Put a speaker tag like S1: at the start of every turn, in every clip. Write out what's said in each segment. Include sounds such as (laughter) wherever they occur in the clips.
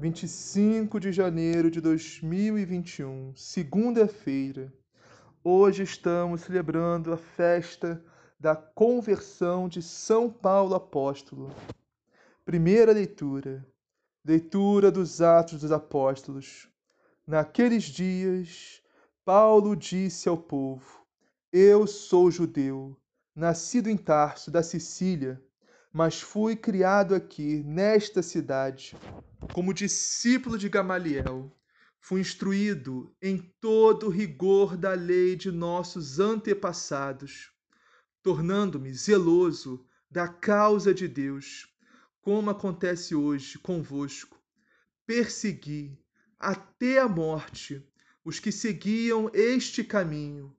S1: 25 de janeiro de 2021, segunda-feira. Hoje estamos celebrando a festa da conversão de São Paulo Apóstolo. Primeira leitura. Leitura dos Atos dos Apóstolos. Naqueles dias, Paulo disse ao povo: Eu sou judeu, nascido em Tarso, da Sicília mas fui criado aqui, nesta cidade, como discípulo de Gamaliel. Fui instruído em todo o rigor da lei de nossos antepassados, tornando-me zeloso da causa de Deus, como acontece hoje convosco. Persegui até a morte os que seguiam este caminho,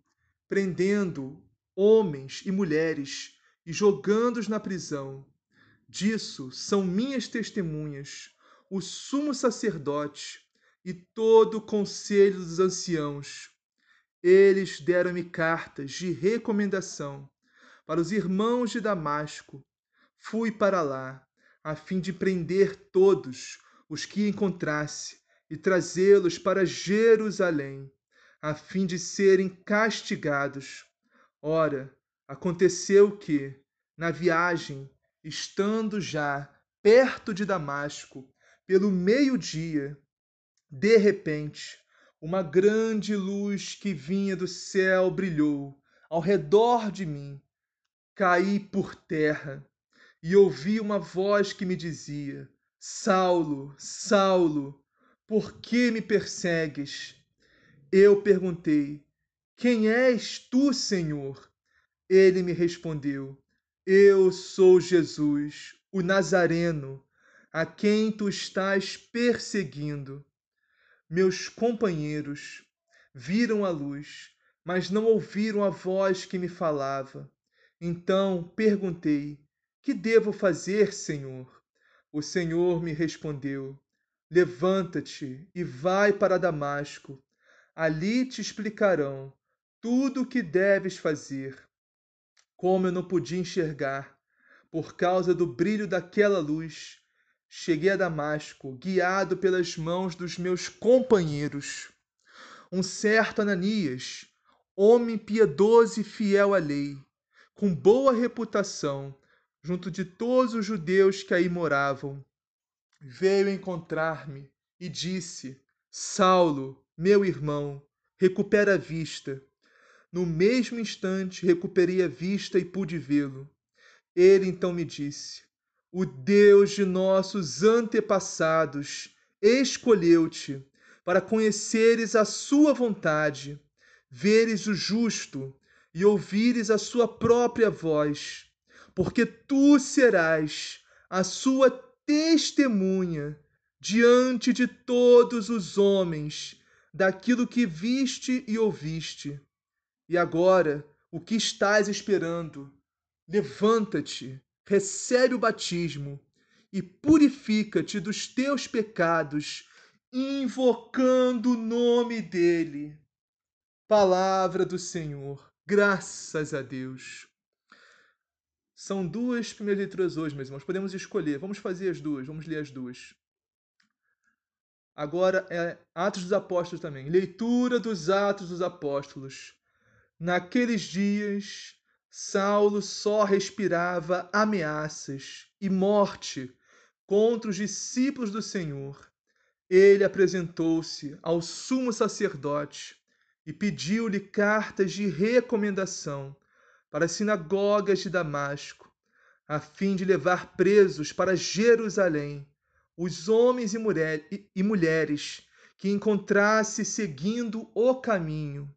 S1: prendendo homens e mulheres e jogando-os na prisão. Disso são minhas testemunhas o sumo sacerdote e todo o conselho dos anciãos. Eles deram-me cartas de recomendação para os irmãos de Damasco. Fui para lá, a fim de prender todos os que encontrasse e trazê-los para Jerusalém, a fim de serem castigados. Ora, Aconteceu que, na viagem, estando já perto de Damasco, pelo meio-dia, de repente, uma grande luz que vinha do céu brilhou ao redor de mim. Caí por terra e ouvi uma voz que me dizia: Saulo, Saulo, por que me persegues? Eu perguntei: Quem és tu, Senhor? Ele me respondeu: Eu sou Jesus, o Nazareno, a quem tu estás perseguindo. Meus companheiros viram a luz, mas não ouviram a voz que me falava. Então perguntei: Que devo fazer, Senhor? O Senhor me respondeu: Levanta-te e vai para Damasco. Ali te explicarão tudo o que deves fazer. Como eu não podia enxergar, por causa do brilho daquela luz, cheguei a Damasco, guiado pelas mãos dos meus companheiros. Um certo Ananias, homem piedoso e fiel à lei, com boa reputação, junto de todos os judeus que aí moravam, veio encontrar-me e disse: Saulo, meu irmão, recupera a vista. No mesmo instante recuperei a vista e pude vê-lo. Ele então me disse: O Deus de nossos antepassados escolheu-te para conheceres a sua vontade, veres o justo e ouvires a sua própria voz, porque tu serás a sua testemunha diante de todos os homens daquilo que viste e ouviste. E agora, o que estás esperando? Levanta-te, recebe o batismo e purifica-te dos teus pecados invocando o nome dele. Palavra do Senhor, graças a Deus. São duas primeiras leituras hoje, meus irmãos. Podemos escolher. Vamos fazer as duas, vamos ler as duas. Agora é Atos dos Apóstolos também. Leitura dos Atos dos Apóstolos. Naqueles dias, Saulo só respirava ameaças e morte contra os discípulos do Senhor. Ele apresentou-se ao sumo sacerdote e pediu-lhe cartas de recomendação para as sinagogas de Damasco, a fim de levar presos para Jerusalém os homens e, mulher, e mulheres que encontrasse seguindo o caminho.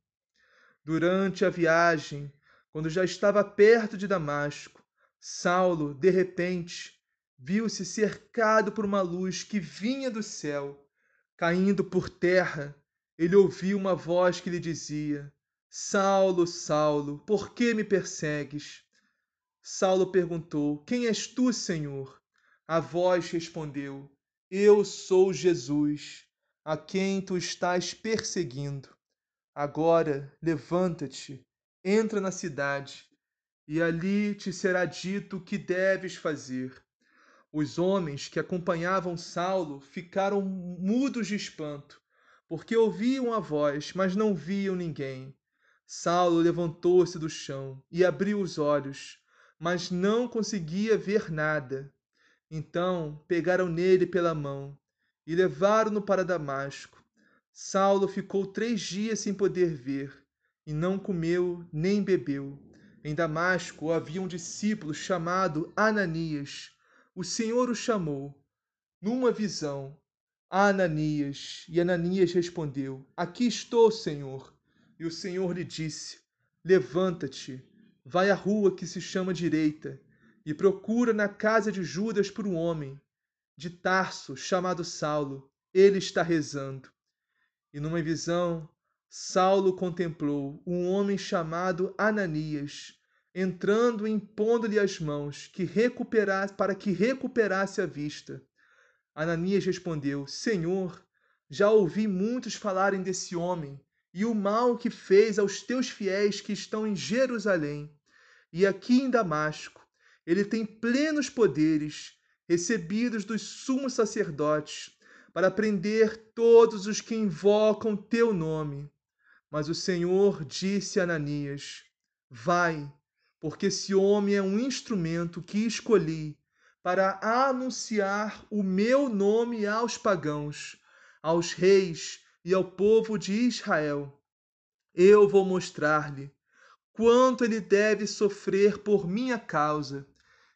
S1: Durante a viagem, quando já estava perto de Damasco, Saulo, de repente, viu-se cercado por uma luz que vinha do céu. Caindo por terra, ele ouviu uma voz que lhe dizia: Saulo, Saulo, por que me persegues? Saulo perguntou: Quem és tu, Senhor? A voz respondeu: Eu sou Jesus, a quem tu estás perseguindo. Agora levanta-te entra na cidade, e ali te será dito o que deves fazer. Os homens que acompanhavam Saulo ficaram mudos de espanto, porque ouviam a voz, mas não viam ninguém. Saulo levantou-se do chão e abriu os olhos, mas não conseguia ver nada. Então pegaram nele pela mão e levaram-no para Damasco. Saulo ficou três dias sem poder ver e não comeu nem bebeu. Em Damasco havia um discípulo chamado Ananias. O Senhor o chamou numa visão. Ananias. E Ananias respondeu: Aqui estou, Senhor. E o Senhor lhe disse: Levanta-te, vai à rua que se chama Direita, e procura na casa de Judas por um homem de Tarso chamado Saulo. Ele está rezando. E numa visão, Saulo contemplou um homem chamado Ananias, entrando e impondo-lhe as mãos que recuperasse, para que recuperasse a vista. Ananias respondeu: Senhor, já ouvi muitos falarem desse homem e o mal que fez aos teus fiéis que estão em Jerusalém e aqui em Damasco. Ele tem plenos poderes, recebidos dos sumos sacerdotes, para prender todos os que invocam teu nome. Mas o Senhor disse a Ananias: Vai, porque esse homem é um instrumento que escolhi para anunciar o meu nome aos pagãos, aos reis e ao povo de Israel. Eu vou mostrar-lhe quanto ele deve sofrer por minha causa.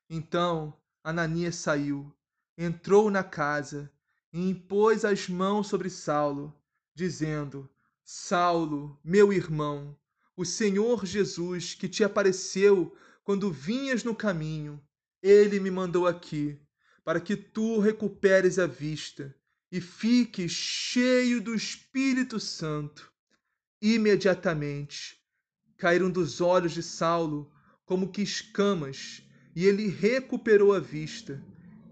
S1: Então Ananias saiu, entrou na casa e impôs as mãos sobre Saulo, dizendo: Saulo, meu irmão, o Senhor Jesus que te apareceu quando vinhas no caminho, ele me mandou aqui para que tu recuperes a vista e fiques cheio do Espírito Santo. Imediatamente caíram dos olhos de Saulo como que escamas, e ele recuperou a vista.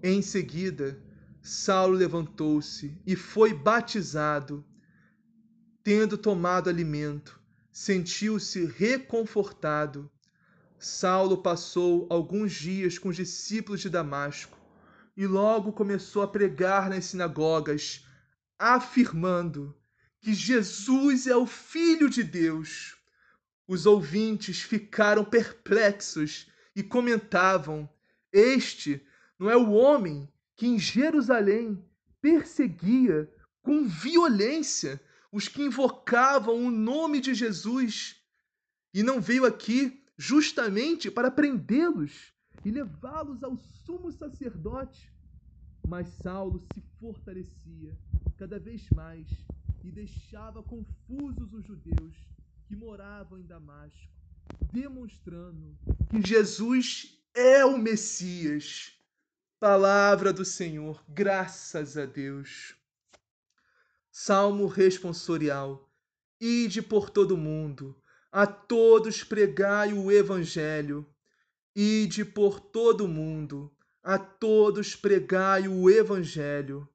S1: Em seguida, Saulo levantou-se e foi batizado Tendo tomado alimento, sentiu-se reconfortado. Saulo passou alguns dias com os discípulos de Damasco e logo começou a pregar nas sinagogas, afirmando que Jesus é o Filho de Deus. Os ouvintes ficaram perplexos e comentavam: Este não é o homem que em Jerusalém perseguia com violência os que invocavam o nome de Jesus, e não veio aqui justamente para prendê-los e levá-los ao sumo sacerdote. Mas Saulo se fortalecia cada vez mais e deixava confusos os judeus que moravam em Damasco, demonstrando que Jesus é o Messias. Palavra do Senhor, graças a Deus. Salmo responsorial. Ide por todo mundo, a todos pregai o evangelho. Ide por todo mundo, a todos pregai o evangelho.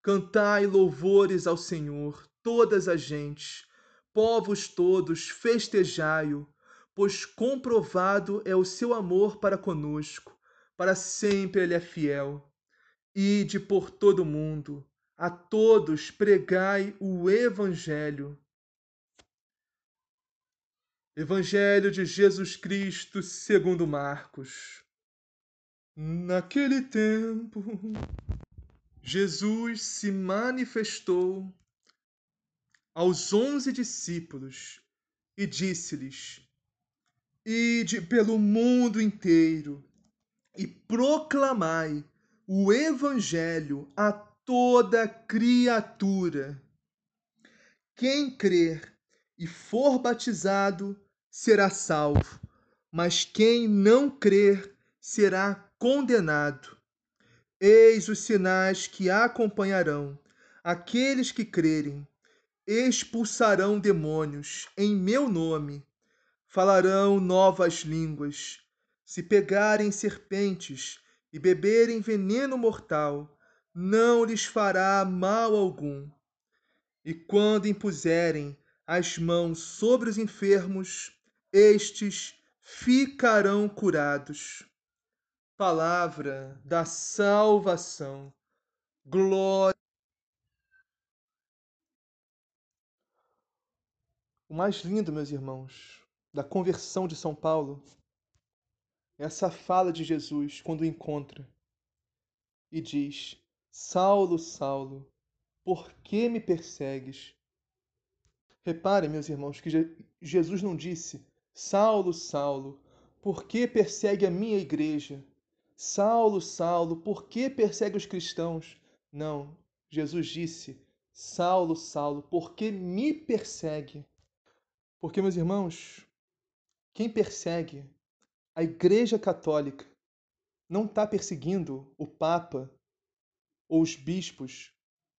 S1: Cantai louvores ao Senhor, todas as gentes, povos todos, festejai-o, pois comprovado é o seu amor para conosco, para sempre ele é fiel. Ide por todo o mundo, a todos pregai o Evangelho. Evangelho de Jesus Cristo segundo Marcos. Naquele tempo, Jesus se manifestou aos onze discípulos e disse-lhes: Ide pelo mundo inteiro e proclamai o Evangelho a toda criatura. Quem crer e for batizado será salvo, mas quem não crer será condenado. Eis os sinais que acompanharão aqueles que crerem. Expulsarão demônios em meu nome, falarão novas línguas. Se pegarem serpentes e beberem veneno mortal, não lhes fará mal algum. E quando impuserem as mãos sobre os enfermos, estes ficarão curados palavra da salvação. Glória. O mais lindo, meus irmãos, da conversão de São Paulo essa fala de Jesus quando o encontra e diz: Saulo, Saulo, por que me persegues? Reparem, meus irmãos, que Jesus não disse: Saulo, Saulo, por que persegue a minha igreja? Saulo, Saulo, por que persegue os cristãos? Não, Jesus disse: Saulo, Saulo, por que me persegue? Porque, meus irmãos, quem persegue a Igreja Católica não está perseguindo o Papa ou os bispos,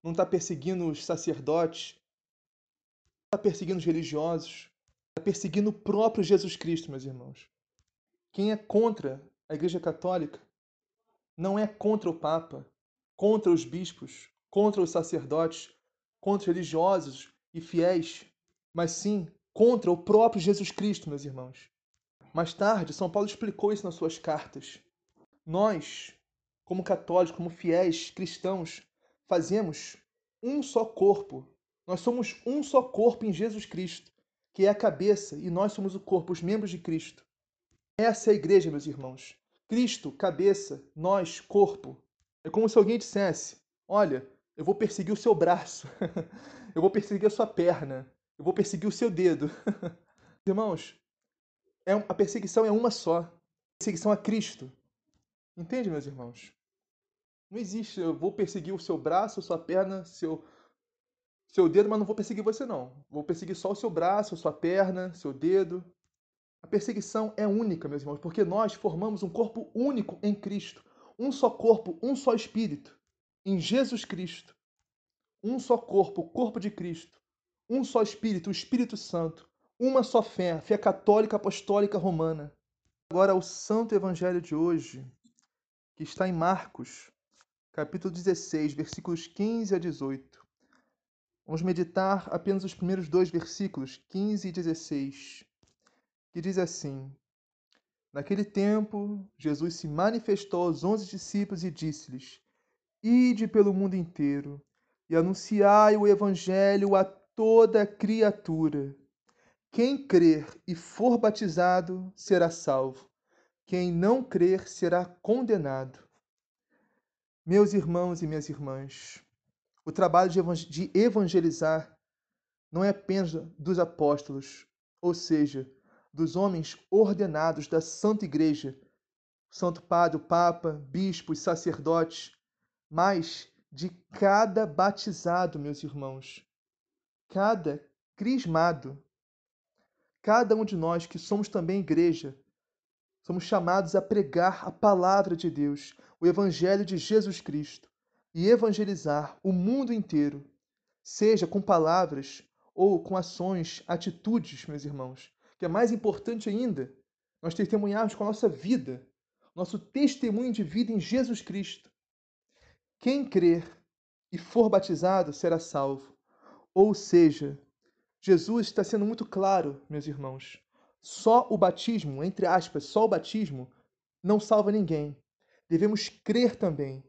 S1: não está perseguindo os sacerdotes, não está perseguindo os religiosos, está perseguindo o próprio Jesus Cristo, meus irmãos. Quem é contra a Igreja Católica não é contra o Papa, contra os bispos, contra os sacerdotes, contra os religiosos e fiéis, mas sim contra o próprio Jesus Cristo, meus irmãos. Mais tarde, São Paulo explicou isso nas suas cartas. Nós, como católicos, como fiéis cristãos, fazemos um só corpo. Nós somos um só corpo em Jesus Cristo, que é a cabeça, e nós somos o corpo, os membros de Cristo. Essa é a igreja, meus irmãos. Cristo, cabeça, nós, corpo. É como se alguém dissesse: Olha, eu vou perseguir o seu braço, (laughs) eu vou perseguir a sua perna, eu vou perseguir o seu dedo. (laughs) Irmãos, é, a perseguição é uma só. Perseguição a Cristo. Entende, meus irmãos? Não existe, eu vou perseguir o seu braço, sua perna, seu, seu dedo, mas não vou perseguir você, não. Vou perseguir só o seu braço, sua perna, seu dedo. A perseguição é única, meus irmãos, porque nós formamos um corpo único em Cristo. Um só corpo, um só espírito. Em Jesus Cristo. Um só corpo, o corpo de Cristo. Um só espírito, o Espírito Santo. Uma só fé, fé católica apostólica romana. Agora, o Santo Evangelho de hoje, que está em Marcos, capítulo 16, versículos 15 a 18. Vamos meditar apenas os primeiros dois versículos, 15 e 16 que diz assim: Naquele tempo, Jesus se manifestou aos onze discípulos e disse-lhes: Ide pelo mundo inteiro e anunciai o Evangelho a toda criatura. Quem crer e for batizado será salvo, quem não crer será condenado. Meus irmãos e minhas irmãs, o trabalho de evangelizar não é apenas dos apóstolos, ou seja, dos homens ordenados da Santa Igreja, Santo Padre, Papa, bispos, sacerdotes, mas de cada batizado, meus irmãos, cada crismado, cada um de nós que somos também igreja, somos chamados a pregar a palavra de Deus, o Evangelho de Jesus Cristo, e evangelizar o mundo inteiro, seja com palavras ou com ações, atitudes, meus irmãos, que é mais importante ainda, nós testemunharmos com a nossa vida, nosso testemunho de vida em Jesus Cristo. Quem crer e for batizado, será salvo. Ou seja, Jesus está sendo muito claro, meus irmãos. Só o batismo, entre aspas, só o batismo, não salva ninguém. Devemos crer também.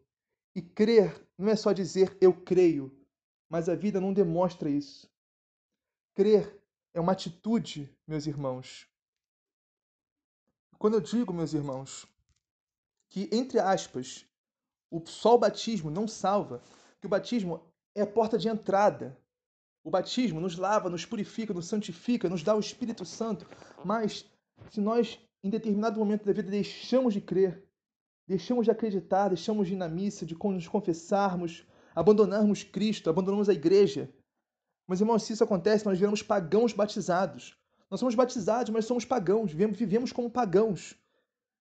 S1: E crer não é só dizer eu creio, mas a vida não demonstra isso. Crer é uma atitude, meus irmãos. Quando eu digo, meus irmãos, que, entre aspas, o só o batismo não salva, que o batismo é a porta de entrada. O batismo nos lava, nos purifica, nos santifica, nos dá o Espírito Santo. Mas se nós, em determinado momento da vida, deixamos de crer, deixamos de acreditar, deixamos de ir na missa, de nos confessarmos, abandonarmos Cristo, abandonamos a igreja. Mas, irmãos, se isso acontece, nós viramos pagãos batizados. Nós somos batizados, mas somos pagãos, vivemos, vivemos como pagãos.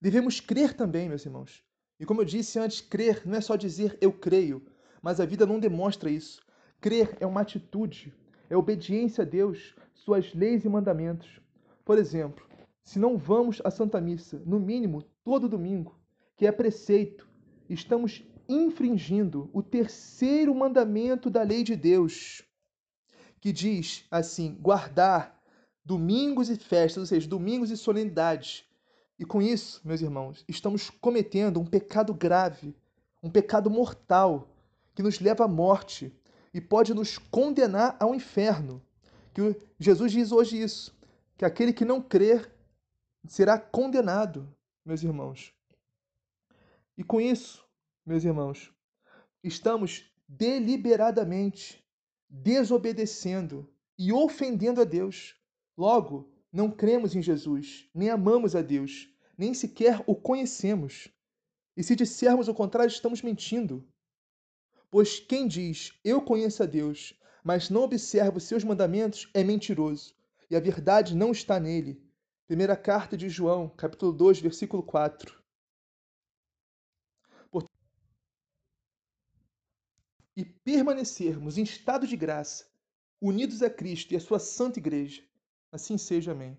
S1: Devemos crer também, meus irmãos. E como eu disse antes, crer não é só dizer eu creio, mas a vida não demonstra isso. Crer é uma atitude, é obediência a Deus, suas leis e mandamentos. Por exemplo, se não vamos à Santa Missa, no mínimo todo domingo, que é preceito, estamos infringindo o terceiro mandamento da lei de Deus, que diz assim: guardar domingos e festas, ou seja, domingos e solenidades, e com isso, meus irmãos, estamos cometendo um pecado grave, um pecado mortal, que nos leva à morte e pode nos condenar ao inferno. Que Jesus diz hoje isso, que aquele que não crer será condenado, meus irmãos. E com isso, meus irmãos, estamos deliberadamente desobedecendo e ofendendo a Deus. Logo, não cremos em Jesus, nem amamos a Deus, nem sequer o conhecemos. E se dissermos o contrário, estamos mentindo. Pois quem diz, eu conheço a Deus, mas não observa os seus mandamentos, é mentiroso, e a verdade não está nele. Primeira carta de João, capítulo 2, versículo 4. E permanecermos em estado de graça, unidos a Cristo e a sua santa igreja, Assim seja, amém.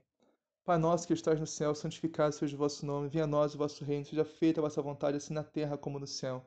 S1: Pai nosso que estás no céu, santificado seja o vosso nome, venha a nós o vosso reino, seja feita a vossa vontade, assim na terra como no céu.